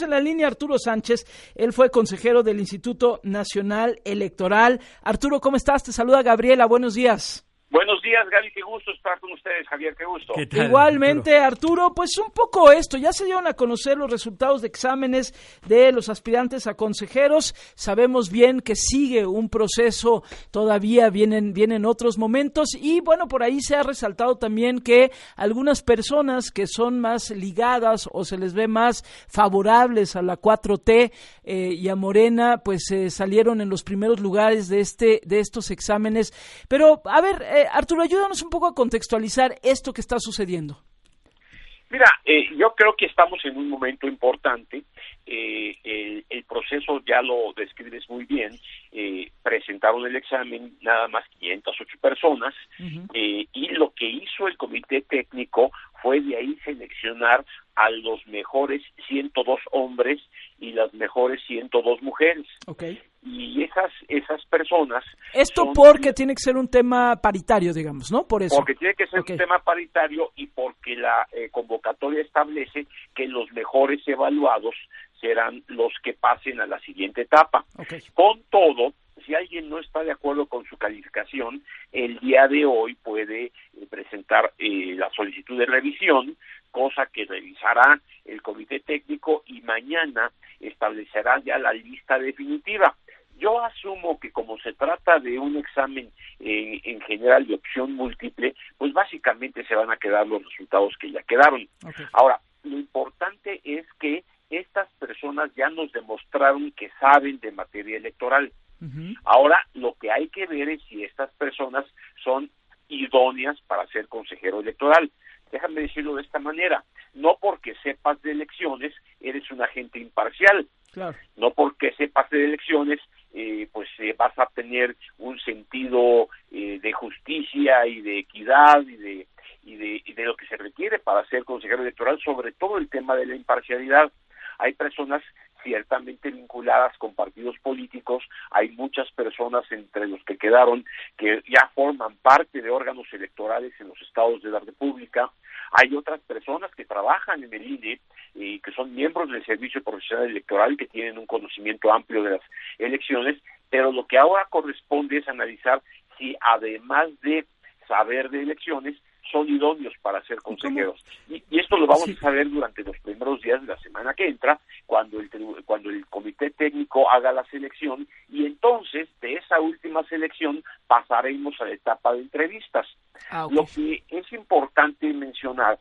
en la línea Arturo Sánchez. Él fue consejero del Instituto Nacional Electoral. Arturo, ¿cómo estás? Te saluda Gabriela. Buenos días. Buenos días, Gaby, qué gusto estar con ustedes, Javier, qué gusto. Igualmente, Arturo? pues un poco esto, ya se dieron a conocer los resultados de exámenes de los aspirantes a consejeros, sabemos bien que sigue un proceso, todavía vienen, vienen otros momentos y bueno, por ahí se ha resaltado también que algunas personas que son más ligadas o se les ve más favorables a la 4T eh, y a Morena, pues eh, salieron en los primeros lugares de, este, de estos exámenes. Pero, a ver, eh, Arturo, ayúdanos un poco a contextualizar esto que está sucediendo. Mira, eh, yo creo que estamos en un momento importante. Eh, el, proceso ya lo describes muy bien. Eh, presentaron el examen nada más 508 personas y lo que hizo el comité técnico fue de ahí seleccionar a los mejores 102 hombres y las mejores 102 mujeres. Okay. Y esas esas personas Esto porque tiene que ser un tema paritario, digamos, ¿no? Por eso. Porque tiene que ser un tema paritario y porque la eh, convocatoria establece que los mejores evaluados serán los que pasen a la siguiente etapa. Con todo, si alguien no está de acuerdo con su calificación, el día de hoy puede eh, presentar eh, la solicitud de revisión, cosa que revisará el comité técnico y mañana establecerá ya la lista definitiva. Yo asumo que como se trata de un examen eh, en general de opción múltiple, pues básicamente se van a quedar los resultados que ya quedaron. Ahora, lo importante es que estas personas ya nos demostraron que saben de materia electoral. Ahora, lo que hay que ver es si estas personas son idóneas para ser consejero electoral. Déjame decirlo de esta manera, no porque sepas de elecciones eres un agente imparcial, no porque sepas de elecciones eh, pues eh, vas a tener un sentido eh, de justicia y de equidad y de, y de, y de lo que se requiere para ser consejero electoral, sobre todo el tema de la imparcialidad. Hay personas ciertamente vinculadas con partidos políticos, hay muchas personas entre los que quedaron que ya forman parte de órganos electorales en los estados de la República, hay otras personas que trabajan en el INE y que son miembros del Servicio Profesional Electoral que tienen un conocimiento amplio de las elecciones, pero lo que ahora corresponde es analizar si además de saber de elecciones, son idóneos para ser consejeros. Y, esto lo vamos a saber durante los primeros días de la semana que entra, cuando el, cuando el comité técnico haga la selección, y entonces de esa última selección pasaremos a la etapa de entrevistas. Ah, lo que es importante mencionar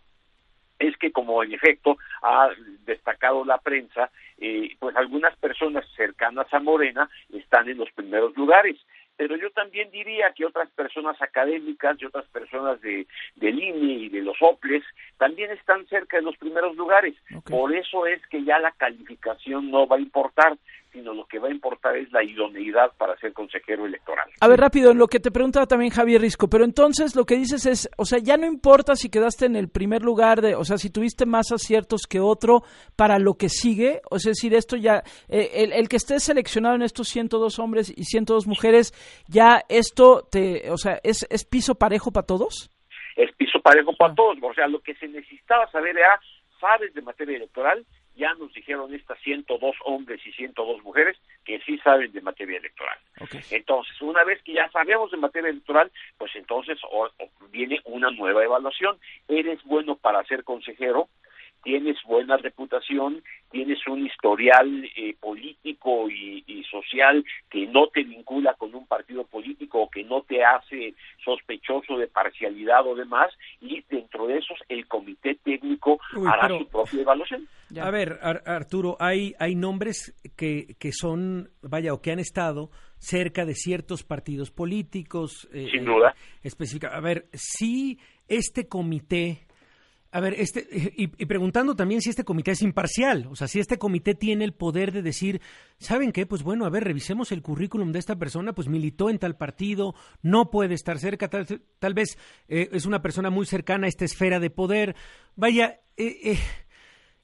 es que como en efecto ha destacado la prensa, eh, pues algunas personas cercanas a Morena están en los primeros lugares pero yo también diría que otras personas académicas y otras personas de, del INE y de los OPLES también están cerca de los primeros lugares. Por eso es que ya la calificación no va a importar, sino lo que va a importar es la idoneidad para ser consejero electoral. A ver, rápido, en lo que te preguntaba también Javier Risco, pero entonces lo que dices es, o sea, ya no importa si quedaste en el primer lugar, de, o sea, si tuviste más aciertos que otro para lo que sigue, o sea, es decir, esto ya, eh, el, el, que estés seleccionado en estos 102 hombres y 102 mujeres, ya esto, te, o sea, ¿es, es piso parejo para todos? Es piso parejo para todos, o sea, lo que se necesitaba saber era, ¿sabes de materia electoral? Ya nos dijeron estas 102 hombres y 102 mujeres que sí saben de materia electoral. Entonces, una vez que ya sabemos de materia electoral, pues entonces viene una nueva evaluación. ¿Eres bueno para ser consejero? tienes buena reputación, tienes un historial eh, político y, social que no te vincula con un partido político o que no te hace sospechoso de parcialidad o demás, y dentro de esos el comité técnico hará su propia evaluación. A ver, Arturo, hay, hay nombres que, que son, vaya, o que han estado cerca de ciertos partidos políticos. Eh, Sin duda. Eh, A ver, si este comité a ver, este, y, preguntando también si este comité es imparcial, o sea, si este comité tiene el poder de decir, ¿saben qué? Pues bueno, a ver, revisemos el currículum de esta persona, pues militó en tal partido, no puede estar cerca, tal, vez eh, es una persona muy cercana a esta esfera de poder. Vaya, eh, eh,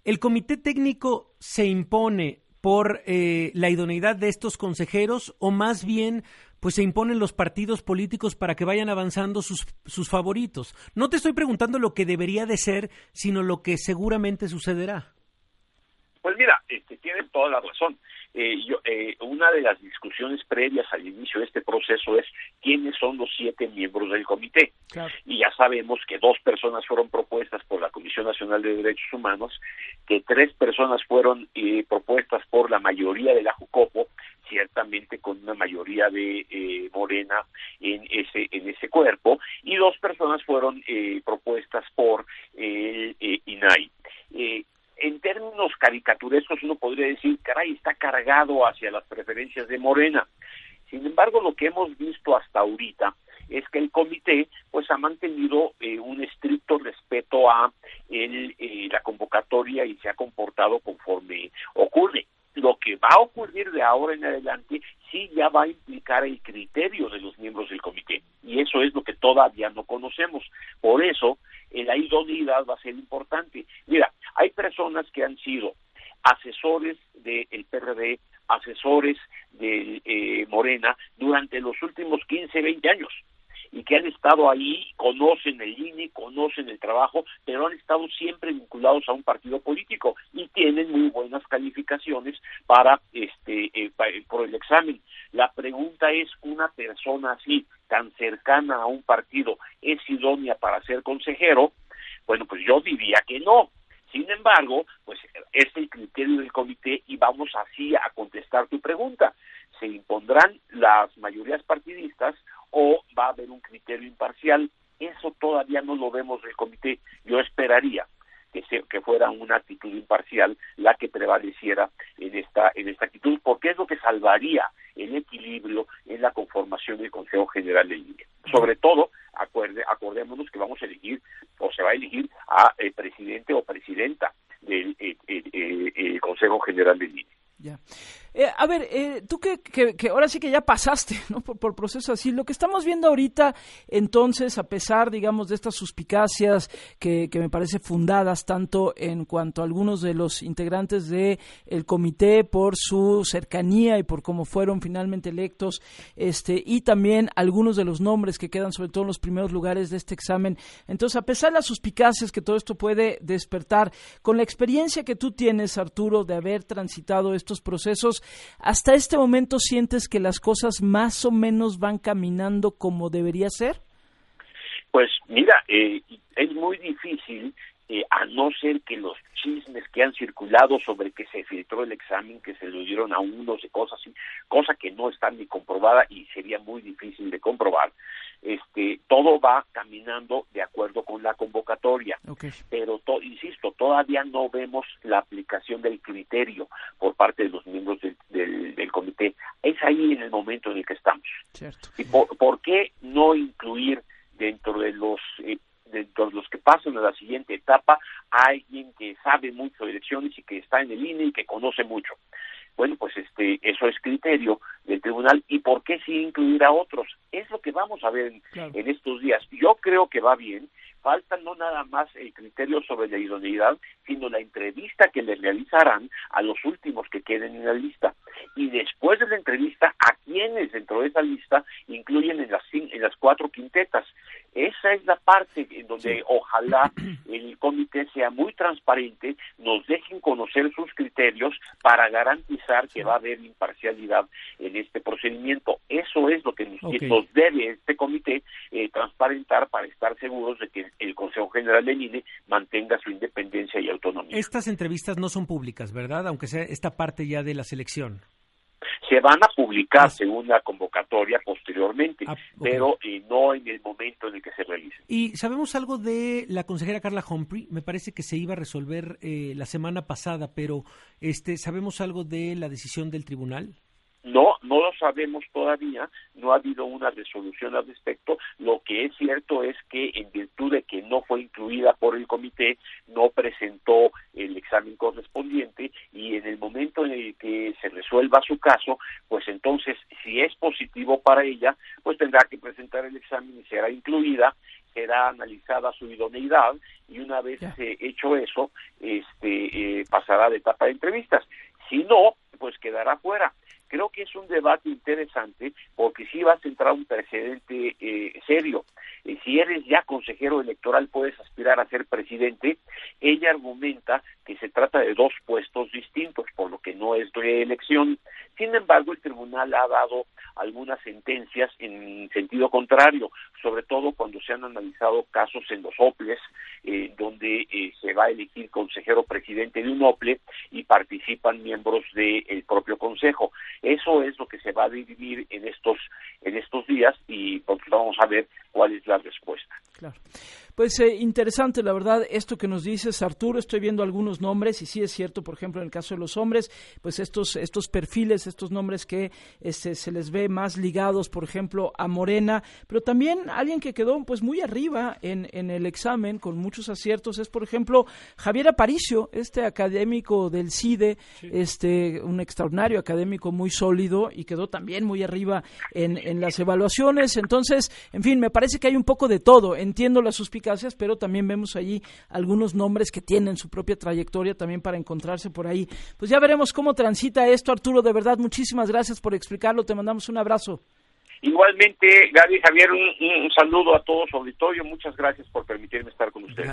el comité técnico se impone por la idoneidad de estos consejeros o más bien pues se imponen los partidos políticos para que vayan avanzando sus, sus favoritos. No te estoy preguntando lo que debería de ser, sino lo que seguramente sucederá. Pues mira, este, tienen toda la razón. Eh, yo, eh, una de las discusiones previas al inicio de este proceso es quiénes son los siete miembros del comité. Y ya sabemos que dos personas fueron propuestas por la Comisión Nacional de Derechos Humanos, que tres personas fueron eh, propuestas por la mayoría de la JUCOPO, ciertamente con una mayoría de eh, Morena en ese en ese cuerpo, y dos personas fueron eh, propuestas por el INAI en términos caricaturescos uno podría decir, caray, está cargado hacia las preferencias de Morena. Sin embargo, lo que hemos visto hasta ahorita es que el comité pues ha mantenido eh, un estricto respeto a el, eh, la convocatoria y se ha comportado conforme ocurre. Lo que va a ocurrir de ahora en adelante sí ya va a implicar el criterio de los miembros del comité y eso es lo que todavía no conocemos. Por eso la idoneidad va a ser importante. Mira, hay personas que han sido asesores del PRD, asesores de eh, Morena durante los últimos 15, 20 años y que han estado ahí, conocen el INE, conocen el trabajo, pero han estado siempre vinculados a un partido político y tienen muy buenas calificaciones para este eh, por el examen. La pregunta es una persona así tan cercana a un partido es idónea para ser consejero? Bueno, pues yo diría que no. Sin embargo, pues es el criterio del comité y vamos así a contestar tu pregunta. ¿Se impondrán las mayorías partidistas o va a haber un criterio imparcial? Eso todavía no lo vemos del comité. Yo esperaría que, que fuera una actitud imparcial la que prevaleciera en esta, en esta actitud, porque es lo que salvaría el equilibrio en la conformación del Consejo General del INE. Sobre todo, acuerde, acordémonos que vamos a elegir o se va a elegir a el presidente o presidenta del Consejo General del INE. Ya. Eh, a ver, eh, tú que, que, ahora sí que ya pasaste ¿no? por, por, proceso así, lo que estamos viendo ahorita, entonces, a pesar, digamos, de estas suspicacias que, que me parece fundadas tanto en cuanto a algunos de los integrantes del el comité por su cercanía y por cómo fueron finalmente electos, este, y también algunos de los nombres que quedan, sobre todo en los primeros lugares de este examen. Entonces, a pesar de las suspicacias que todo esto puede despertar, con la experiencia que tú tienes, Arturo, de haber transitado estos procesos, ¿Hasta este momento sientes que las cosas más o menos van caminando como debería ser? Pues mira, eh, es muy difícil, eh, a no ser que los chismes que han circulado sobre que se filtró el examen, que se lo dieron a unos y cosas así, cosa que no está ni comprobada y sería muy difícil de comprobar, este, todo va caminando de acuerdo con la convocatoria. Pero, insisto, todavía no vemos la aplicación del criterio por parte de los miembros del, del, comité. Es ahí en el momento en el que estamos. ¿Y por, qué no incluir dentro de los eh, dentro de los que pasan a la siguiente etapa a alguien que sabe mucho de elecciones y que está en el INE y que conoce mucho? Bueno, pues este, eso es criterio del tribunal y por qué sí incluir a otros. Es lo que vamos a ver en, estos días. Yo creo que va bien. Falta no nada más el criterio sobre la idoneidad, sino la entrevista que le realizarán a los últimos que queden en la lista. Y después de la entrevista, a quienes dentro de esa lista incluyen en las, en las cuatro quintetas. Esa es la parte en donde ojalá el comité sea muy transparente, nos dejen conocer sus criterios para garantizar que va a haber imparcialidad en este procedimiento. Eso es lo que nos, debe este comité eh, transparentar para estar seguros de que el Consejo General de INE mantenga su independencia y autonomía. Estas entrevistas no son públicas, ¿verdad? Aunque sea esta parte ya de la selección se van a publicar ah. según la convocatoria posteriormente, ah, pero eh, no en el momento en el que se realice. ¿Y sabemos algo de la consejera Carla Humphrey? Me parece que se iba a resolver eh, la semana pasada, pero este, ¿sabemos algo de la decisión del tribunal? No, no lo sabemos todavía, no ha habido una resolución al respecto. Lo que es cierto es que en virtud de que no fue incluida por el comité, no presentó el examen correspondiente y en el momento en el que se resuelva su caso, pues entonces si es positivo para ella, pues tendrá que presentar el examen y será incluida será analizada su idoneidad y una vez hecho eso, este, eh, pasará de etapa de entrevistas. Si no, pues quedará fuera creo que es un debate interesante porque sí va a centrar un precedente eh, serio. Eh, si eres ya consejero electoral puedes aspirar a ser presidente ella argumenta que se trata de dos puestos distintos, por lo que no es reelección. Sin embargo, el tribunal ha dado algunas sentencias en sentido contrario, sobre todo cuando se han analizado casos en los OPLES, eh, donde eh, se va a elegir consejero presidente de un OPLE y participan miembros del propio consejo. Eso es lo que se va a dividir en estos en estos días y pues, vamos a ver cuál es la respuesta. Pues eh, interesante, la verdad, esto que nos dices, Arturo. Estoy viendo algunos nombres y sí es cierto, por ejemplo, en el caso de los hombres, pues estos estos perfiles, estos nombres que este, se les ve más ligados, por ejemplo, a Morena, pero también alguien que quedó pues muy arriba en, en el examen con muchos aciertos es, por ejemplo, Javier Aparicio, este académico del CIDE, este un extraordinario académico muy sólido y quedó también muy arriba en, en las evaluaciones. Entonces, en fin, me parece que hay un poco de todo. Entiendo la suspicacia pero también vemos allí algunos nombres que tienen su propia trayectoria también para encontrarse por ahí. Pues ya veremos cómo transita esto, Arturo. De verdad, muchísimas gracias por explicarlo. Te mandamos un abrazo. Igualmente, Gaby Javier, un, un saludo a todos su auditorio. Muchas gracias por permitirme estar con ustedes.